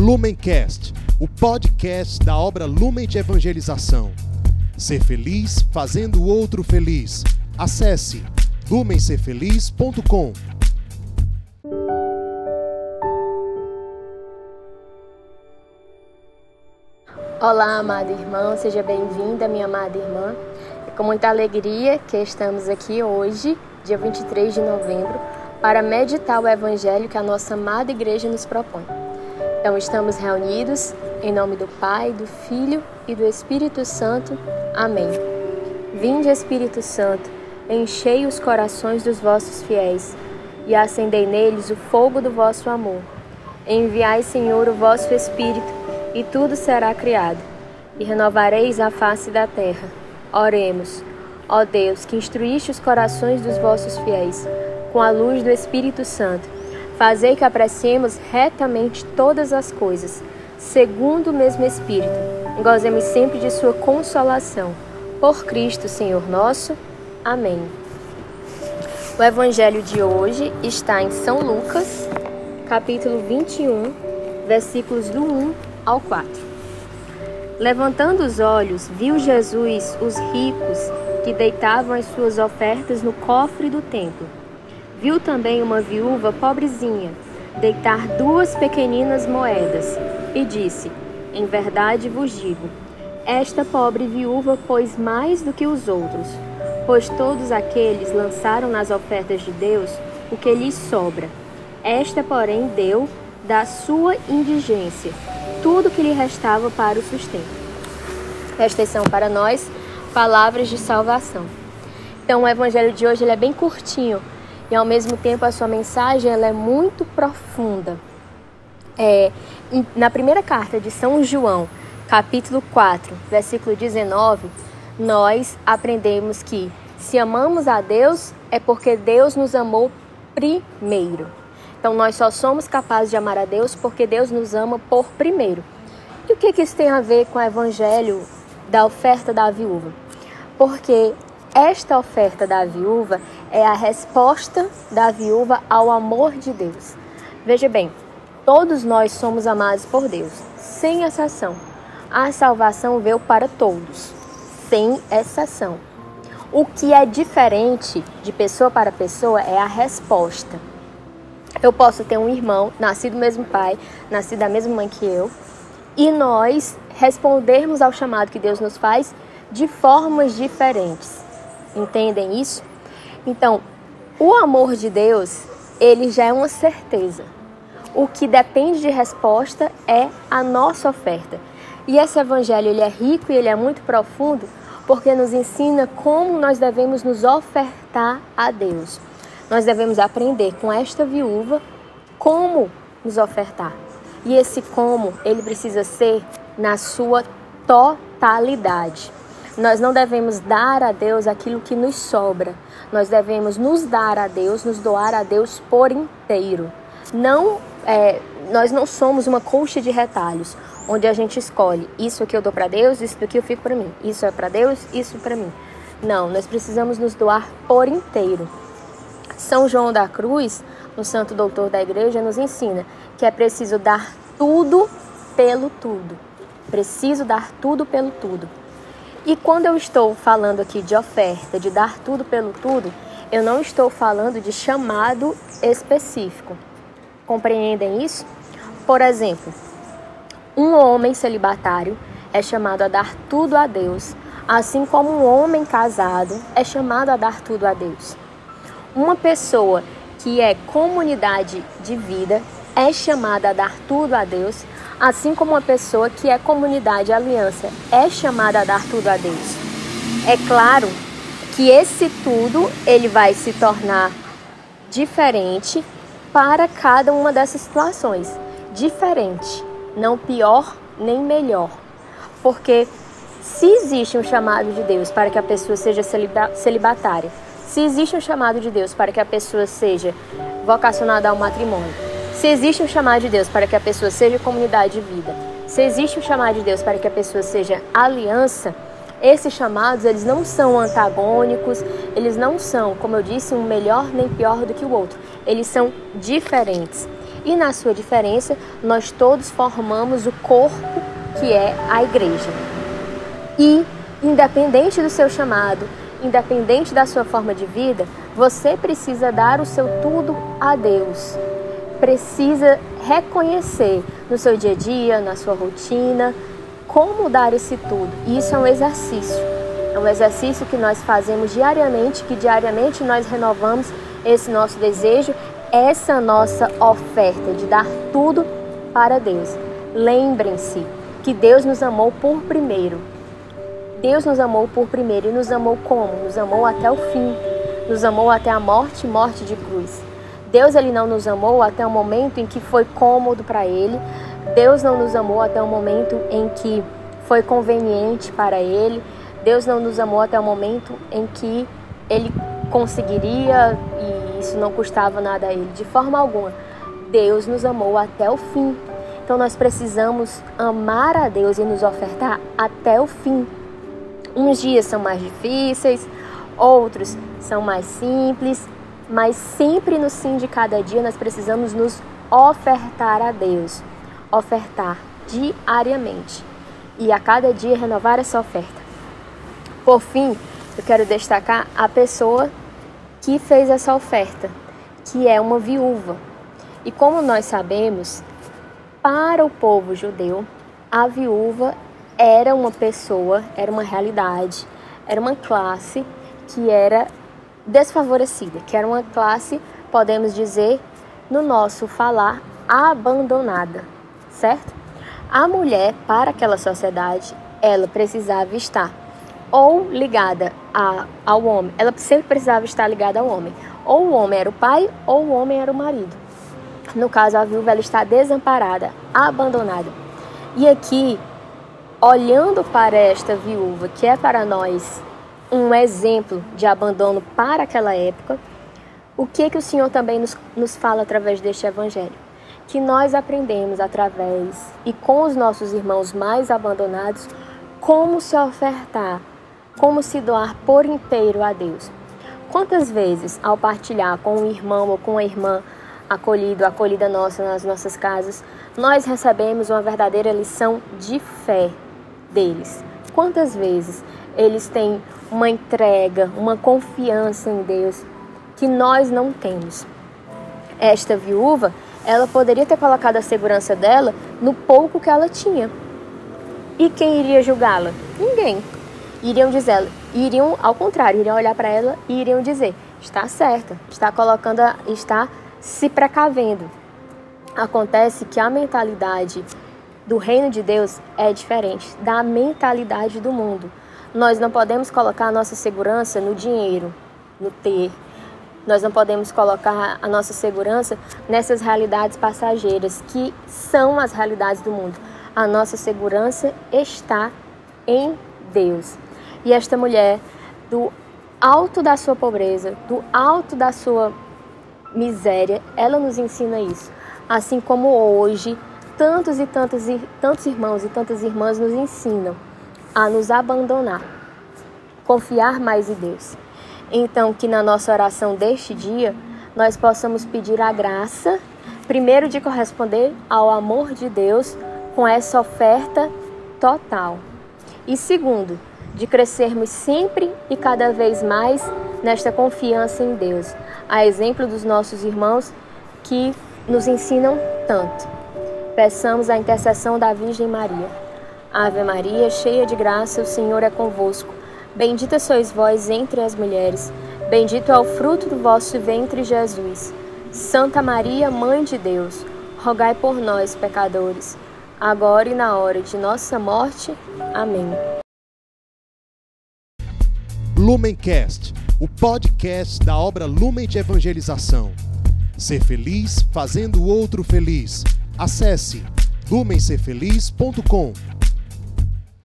Lumencast, o podcast da obra Lumen de Evangelização. Ser feliz fazendo o outro feliz. Acesse lumencerfeliz.com. Olá, amado irmão, seja bem-vinda, minha amada irmã. É com muita alegria que estamos aqui hoje, dia 23 de novembro, para meditar o evangelho que a nossa amada igreja nos propõe. Então, estamos reunidos em nome do Pai, do Filho e do Espírito Santo. Amém. Vinde, Espírito Santo, enchei os corações dos vossos fiéis e acendei neles o fogo do vosso amor. Enviai, Senhor, o vosso Espírito e tudo será criado, e renovareis a face da terra. Oremos. Ó Deus, que instruíste os corações dos vossos fiéis com a luz do Espírito Santo, fazei que apreciemos retamente todas as coisas, segundo o mesmo Espírito, gozemos sempre de sua consolação. Por Cristo, Senhor nosso. Amém. O evangelho de hoje está em São Lucas, capítulo 21, versículos do 1 ao 4. Levantando os olhos, viu Jesus os ricos que deitavam as suas ofertas no cofre do templo. Viu também uma viúva pobrezinha deitar duas pequeninas moedas e disse: Em verdade vos digo, esta pobre viúva pôs mais do que os outros, pois todos aqueles lançaram nas ofertas de Deus o que lhes sobra. Esta, porém, deu da sua indigência tudo que lhe restava para o sustento. Estas são para nós palavras de salvação. Então, o evangelho de hoje é bem curtinho e, ao mesmo tempo, a sua mensagem ela é muito profunda. É, na primeira carta de São João, capítulo 4, versículo 19, nós aprendemos que se amamos a Deus é porque Deus nos amou primeiro. Então nós só somos capazes de amar a Deus porque Deus nos ama por primeiro. E o que, que isso tem a ver com o evangelho da oferta da viúva? Porque esta oferta da viúva é a resposta da viúva ao amor de Deus. Veja bem, todos nós somos amados por Deus, sem exceção. A salvação veio para todos, sem exceção. O que é diferente de pessoa para pessoa é a resposta. Eu posso ter um irmão, nascido do mesmo pai, nascido da mesma mãe que eu, e nós respondermos ao chamado que Deus nos faz de formas diferentes. Entendem isso? Então, o amor de Deus, ele já é uma certeza. O que depende de resposta é a nossa oferta. E esse evangelho ele é rico e ele é muito profundo porque nos ensina como nós devemos nos ofertar a Deus nós devemos aprender com esta viúva como nos ofertar. E esse como, ele precisa ser na sua totalidade. Nós não devemos dar a Deus aquilo que nos sobra. Nós devemos nos dar a Deus, nos doar a Deus por inteiro. Não, é, nós não somos uma colcha de retalhos, onde a gente escolhe isso aqui eu dou para Deus, isso aqui eu fico para mim, isso é para Deus, isso para mim. Não, nós precisamos nos doar por inteiro. São João da Cruz, o santo doutor da igreja, nos ensina que é preciso dar tudo pelo tudo. Preciso dar tudo pelo tudo. E quando eu estou falando aqui de oferta, de dar tudo pelo tudo, eu não estou falando de chamado específico. Compreendem isso? Por exemplo, um homem celibatário é chamado a dar tudo a Deus, assim como um homem casado é chamado a dar tudo a Deus. Uma pessoa que é comunidade de vida é chamada a dar tudo a Deus, assim como uma pessoa que é comunidade aliança é chamada a dar tudo a Deus. É claro que esse tudo ele vai se tornar diferente para cada uma dessas situações. Diferente, não pior nem melhor. Porque se existe um chamado de Deus para que a pessoa seja celibatária, se existe um chamado de Deus para que a pessoa seja vocacionada ao matrimônio, se existe um chamado de Deus para que a pessoa seja comunidade de vida, se existe um chamado de Deus para que a pessoa seja aliança, esses chamados eles não são antagônicos, eles não são, como eu disse, um melhor nem pior do que o outro. Eles são diferentes. e na sua diferença, nós todos formamos o corpo que é a igreja. E, independente do seu chamado, independente da sua forma de vida, você precisa dar o seu tudo a Deus. Precisa reconhecer no seu dia a dia, na sua rotina, como dar esse tudo. E isso é um exercício. É um exercício que nós fazemos diariamente, que diariamente nós renovamos esse nosso desejo, essa nossa oferta de dar tudo para Deus. Lembrem-se que Deus nos amou por primeiro. Deus nos amou por primeiro e nos amou como? Nos amou até o fim. Nos amou até a morte, morte de cruz. Deus ele não nos amou até o momento em que foi cômodo para ele. Deus não nos amou até o momento em que foi conveniente para ele. Deus não nos amou até o momento em que ele conseguiria e isso não custava nada a ele, de forma alguma. Deus nos amou até o fim. Então nós precisamos amar a Deus e nos ofertar até o fim. Uns dias são mais difíceis, outros são mais simples, mas sempre no fim de cada dia nós precisamos nos ofertar a Deus, ofertar diariamente e a cada dia renovar essa oferta. Por fim, eu quero destacar a pessoa que fez essa oferta, que é uma viúva. E como nós sabemos, para o povo judeu, a viúva era uma pessoa, era uma realidade, era uma classe que era desfavorecida, que era uma classe, podemos dizer, no nosso falar, abandonada, certo? A mulher, para aquela sociedade, ela precisava estar ou ligada a, ao homem, ela sempre precisava estar ligada ao homem. Ou o homem era o pai, ou o homem era o marido. No caso, a viúva ela está desamparada, abandonada. E aqui olhando para esta viúva, que é para nós um exemplo de abandono para aquela época, o que que o Senhor também nos, nos fala através deste evangelho? Que nós aprendemos através e com os nossos irmãos mais abandonados como se ofertar, como se doar por inteiro a Deus. Quantas vezes, ao partilhar com um irmão ou com uma irmã acolhido, acolhida nossa nas nossas casas, nós recebemos uma verdadeira lição de fé, deles. Quantas vezes eles têm uma entrega, uma confiança em Deus que nós não temos? Esta viúva, ela poderia ter colocado a segurança dela no pouco que ela tinha. E quem iria julgá-la? Ninguém. Iriam dizer, iriam ao contrário, iriam olhar para ela e iriam dizer: está certa, está colocando, está se precavendo. Acontece que a mentalidade do reino de Deus é diferente da mentalidade do mundo. Nós não podemos colocar a nossa segurança no dinheiro, no ter. Nós não podemos colocar a nossa segurança nessas realidades passageiras que são as realidades do mundo. A nossa segurança está em Deus. E esta mulher, do alto da sua pobreza, do alto da sua miséria, ela nos ensina isso. Assim como hoje tantos e tantos, tantos irmãos e tantas irmãs nos ensinam a nos abandonar, confiar mais em Deus. Então, que na nossa oração deste dia, nós possamos pedir a graça, primeiro, de corresponder ao amor de Deus com essa oferta total. E segundo, de crescermos sempre e cada vez mais nesta confiança em Deus, a exemplo dos nossos irmãos que nos ensinam tanto peçamos a intercessão da Virgem Maria. Ave Maria, cheia de graça, o Senhor é convosco. Bendita sois vós entre as mulheres, bendito é o fruto do vosso ventre, Jesus. Santa Maria, Mãe de Deus, rogai por nós, pecadores, agora e na hora de nossa morte. Amém. Lumencast, o podcast da obra Lumen de Evangelização. Ser feliz fazendo o outro feliz. Acesse lumencerfeliz.com